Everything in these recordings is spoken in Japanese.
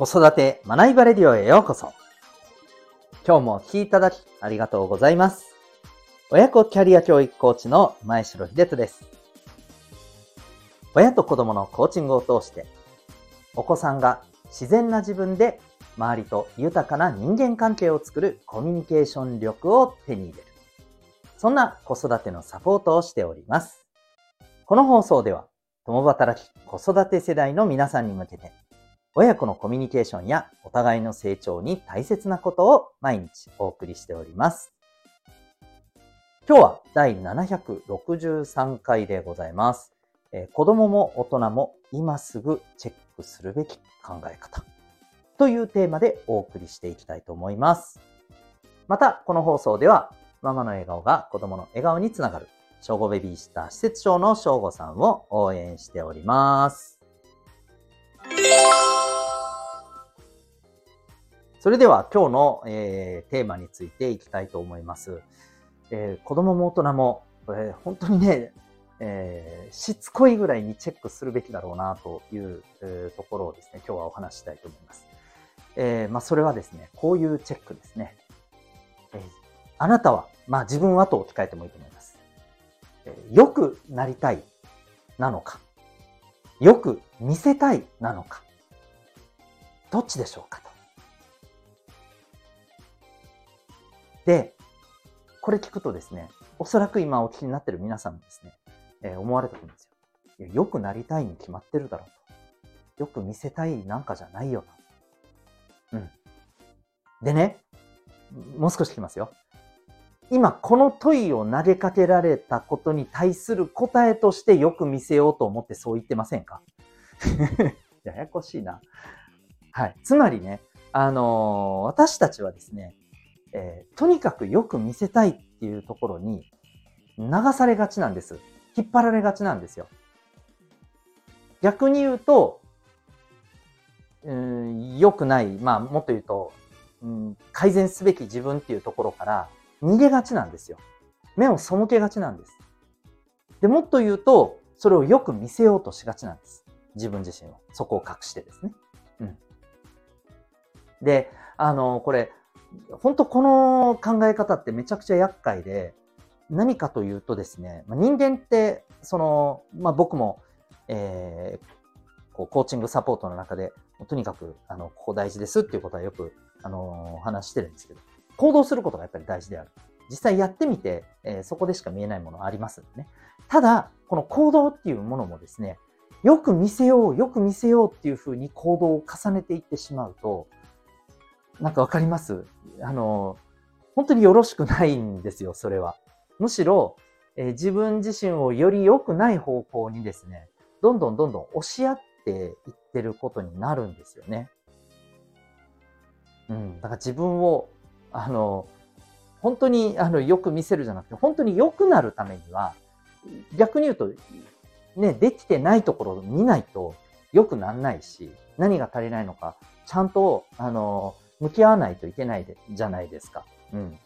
子育て学びバレディオへようこそ。今日もお聴きいただきありがとうございます。親子キャリア教育コーチの前城秀人です。親と子供のコーチングを通して、お子さんが自然な自分で周りと豊かな人間関係を作るコミュニケーション力を手に入れる。そんな子育てのサポートをしております。この放送では、共働き子育て世代の皆さんに向けて、親子のコミュニケーションやお互いの成長に大切なことを毎日お送りしております。今日は第763回でございます。えー、子供も大人も今すぐチェックするべき考え方というテーマでお送りしていきたいと思います。また、この放送ではママの笑顔が子供の笑顔につながる小5ベビーシッター施設長の小5さんを応援しております。それでは今日の、えー、テーマについていきたいと思います。えー、子供も大人も、えー、本当にね、えー、しつこいぐらいにチェックするべきだろうなという、えー、ところをですね、今日はお話ししたいと思います。えー、まあ、それはですね、こういうチェックですね。えー、あなたは、まあ自分はと置き換えてもいいと思います。えー、よくなりたいなのか、よく見せたいなのか、どっちでしょうかと。で、これ聞くとですね、おそらく今お聞きになってる皆さんもですね、えー、思われたと思うんですよ。よくなりたいに決まってるだろうと。よく見せたいなんかじゃないよと。うん。でね、もう少し聞きますよ。今、この問いを投げかけられたことに対する答えとしてよく見せようと思ってそう言ってませんか？ややこしいな。はい。つまりね、あのー、私たちはですね、えー、とにかくよく見せたいっていうところに流されがちなんです。引っ張られがちなんですよ。逆に言うと、うん、良くない、まあもっと言うと、うん、改善すべき自分っていうところから逃げがちなんですよ。目を背けがちなんです。で、もっと言うと、それをよく見せようとしがちなんです。自分自身を。そこを隠してですね。うん。で、あの、これ、本当この考え方ってめちゃくちゃ厄介で、何かというとですね、人間って、その、まあ、僕も、えー、こうコーチングサポートの中で、とにかく、あの、ここ大事ですっていうことはよく、あの、話してるんですけど、行動することがやっぱり大事である。実際やってみて、えー、そこでしか見えないものありますんでね。ただ、この行動っていうものもですね、よく見せよう、よく見せようっていうふうに行動を重ねていってしまうと、なんかわかります？あの、本当によろしくないんですよ、それは。むしろ、えー、自分自身をより良くない方向にですね、どんどんどんどん押し合っていってることになるんですよね。うん。だから自分を、あの、本当にあのよく見せるじゃなくて、本当に良くなるためには、逆に言うと、ね、できてないところを見ないと良くならないし、何が足りないのか、ちゃんと、あの、向き合わないといけないでじゃないですか。うん。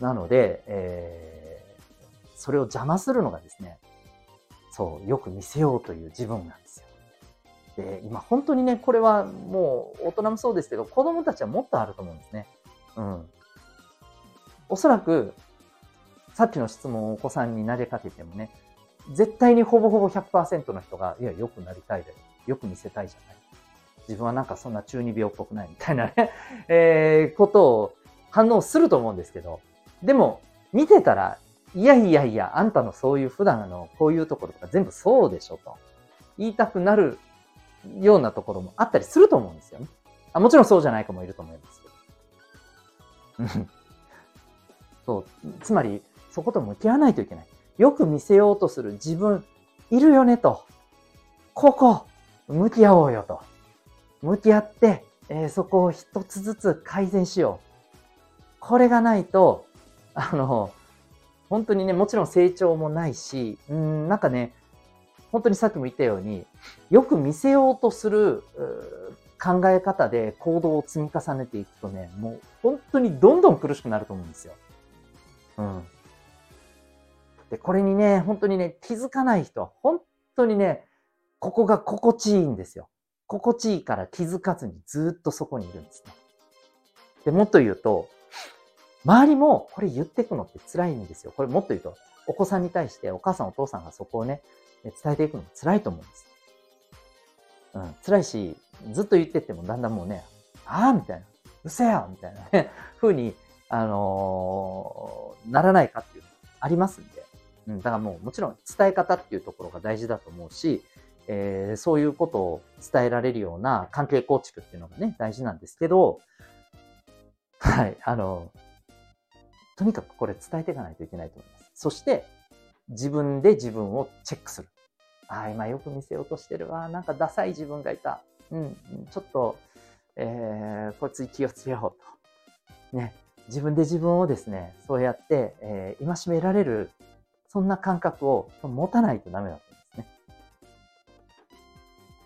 なので、えー、それを邪魔するのがですね、そう、よく見せようという自分なんですよ。で、今本当にね、これはもう大人もそうですけど、子供たちはもっとあると思うんですね。うん。おそらく、さっきの質問をお子さんに投げかけてもね、絶対にほぼほぼ100%の人が、いや、良くなりたいだよ。よく見せたいじゃない。自分はなんかそんな中二病っぽくないみたいなね、えー、ことを反応すると思うんですけど、でも、見てたら、いやいやいや、あんたのそういう普段のこういうところとか全部そうでしょと言いたくなるようなところもあったりすると思うんですよね。あもちろんそうじゃない子もいると思いますけど。そう。つまり、そこと向き合わないといけない。よく見せようとする自分、いるよねと。ここ、向き合おうよと。向き合って、えー、そこを一つずつ改善しよう。これがないと、あの、本当にね、もちろん成長もないし、うん、なんかね、本当にさっきも言ったように、よく見せようとする考え方で行動を積み重ねていくとね、もう本当にどんどん苦しくなると思うんですよ。うん。で、これにね、本当にね、気づかない人、本当にね、ここが心地いいんですよ。心地いいから気づかずにずっとそこにいるんですね。で、もっと言うと、周りもこれ言ってくのって辛いんですよ。これもっと言うと、お子さんに対してお母さんお父さんがそこをね、伝えていくのも辛いと思うんです。うん、辛いし、ずっと言ってってもだんだんもうね、ああみたいな、うせやみたいなね、風に、あのー、ならないかっていうのありますんで、うん、だからもうもちろん伝え方っていうところが大事だと思うし、えー、そういうことを伝えられるような関係構築っていうのがね、大事なんですけど、はい、あの、とにかくこれ伝えていかないといけないと思います。そして、自分で自分をチェックする。ああ、今よく見せようとしてるわ。なんかダサい自分がいた。うん、ちょっと、えー、こいつ気をつけようと。ね、自分で自分をですね、そうやって、えー、戒められる、そんな感覚を持たないとダメだと。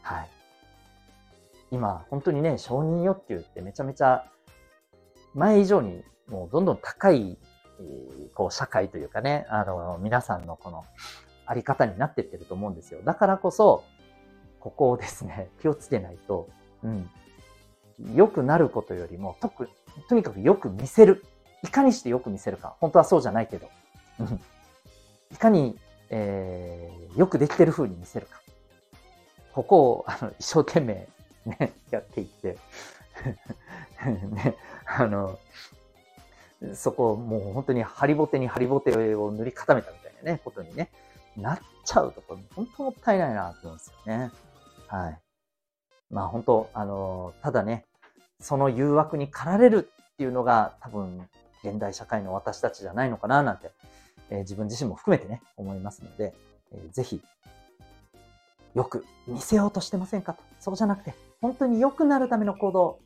はい。今、本当にね、承認欲求ってめちゃめちゃ前以上にもうどんどん高い、こう社会というかね、あの、皆さんのこのあり方になってってると思うんですよ。だからこそ、ここをですね、気をつけないと、うん、良くなることよりも、とく、とにかくよく見せる。いかにしてよく見せるか。本当はそうじゃないけど。うんいかに、えー、よくできてる風に見せるか。ここを、あの、一生懸命ね、やっていって ね、あの、そこをもう本当にハリボテにハリボテを塗り固めたみたいなね、ことにね、なっちゃうところ、本当もったいないなと思うんですよね。はい。まあ本当、あの、ただね、その誘惑に駆られるっていうのが多分、現代社会の私たちじゃないのかななんて、えー、自分自身も含めてね、思いますので、えー、ぜひ、よく見せようとしてませんかと。そうじゃなくて、本当に良くなるための行動、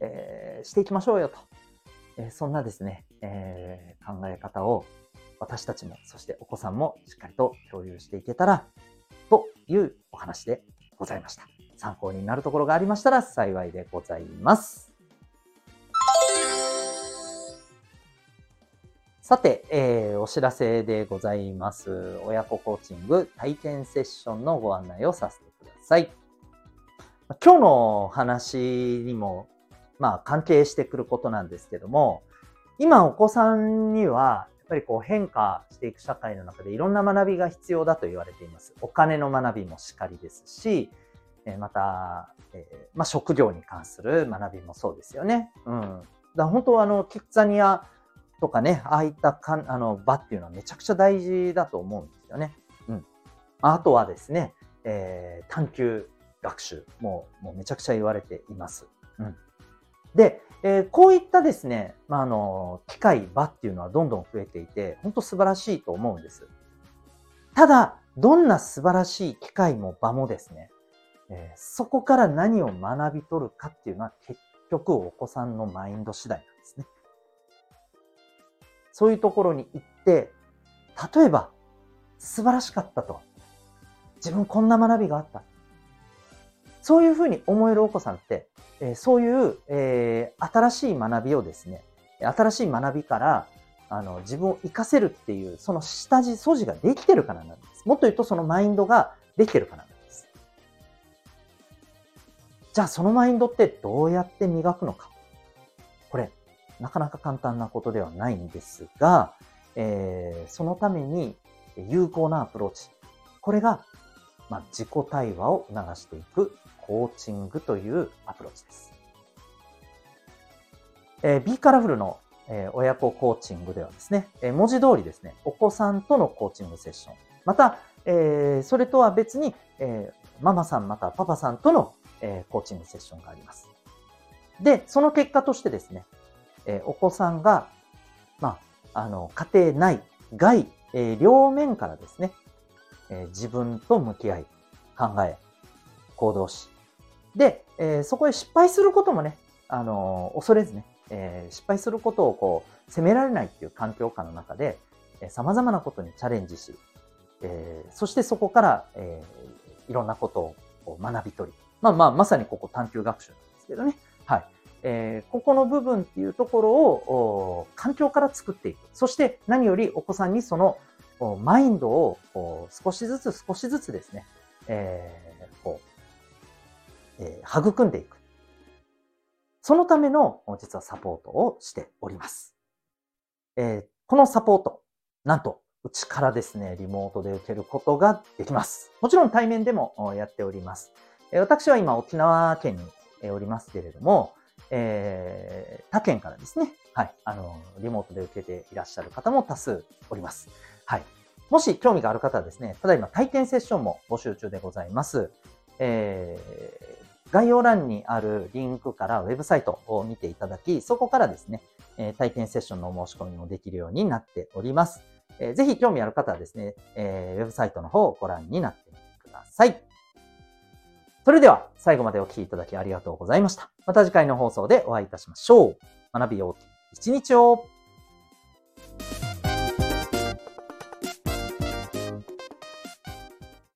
えー、していきましょうよと。えそんなですね、え考え方を私たちも、そしてお子さんもしっかりと共有していけたら、というお話でございました。参考になるところがありましたら幸いでございます。さて、えー、お知らせでございます。親子コーチング体験セッションのご案内をさせてください。今日の話にも、まあ、関係してくることなんですけども、今お子さんには、やっぱりこう変化していく社会の中でいろんな学びが必要だと言われています。お金の学びもしかりですし、また、えー、まあ、職業に関する学びもそうですよね。うん。だ本当あの、キッザニアとかね、ああいったかんあの場っていうのはめちゃくちゃ大事だと思うんですよね。うん。あとはですね、えー、探究学習ももうめちゃくちゃ言われています。うん。で、えー、こういったですね、まあ、あの、機械、場っていうのはどんどん増えていて、本当素晴らしいと思うんです。ただ、どんな素晴らしい機械も場もですね、えー、そこから何を学び取るかっていうのは結局お子さんのマインド次第なんですね。そういうところに行って、例えば、素晴らしかったと。自分こんな学びがあった。そういうふうに思えるお子さんって、えー、そういう、えー、新しい学びをですね、新しい学びからあの自分を活かせるっていう、その下地、素地ができてるからなんです。もっと言うとそのマインドができてるからなんです。じゃあそのマインドってどうやって磨くのか。なかなか簡単なことではないんですが、えー、そのために有効なアプローチ。これが、まあ、自己対話を促していくコーチングというアプローチです。えー、B カラフルの、えー、親子コーチングではですね、えー、文字通りですね、お子さんとのコーチングセッション、また、えー、それとは別に、えー、ママさんまたパパさんとの、えー、コーチングセッションがあります。で、その結果としてですね、え、お子さんが、まあ、あの、家庭内、外、え、両面からですね、え、自分と向き合い、考え、行動し、で、え、そこで失敗することもね、あの、恐れずね、え、失敗することをこう、責められないっていう環境下の中で、えー、様々なことにチャレンジし、え、そしてそこから、え、いろんなことを学び取り、まあまあ、まさにここ探究学習なんですけどね。はい。えー、ここの部分っていうところを環境から作っていく。そして何よりお子さんにそのマインドを少しずつ少しずつですね、えー、こうえー、育んでいく。そのための、実はサポートをしております。えー、このサポート、なんと、うちからですね、リモートで受けることができます。もちろん対面でもやっております。私は今沖縄県におりますけれども、えー、他県からですね、はい、あの、リモートで受けていらっしゃる方も多数おります。はい。もし興味がある方はですね、ただいま体験セッションも募集中でございます。えー、概要欄にあるリンクからウェブサイトを見ていただき、そこからですね、え体験セッションのお申し込みもできるようになっております。えー、ぜひ興味ある方はですね、えー、ウェブサイトの方をご覧になってみてください。それでは最後までお聴きいただきありがとうございました。また次回の放送でお会いいたしましょう。学びよう一日を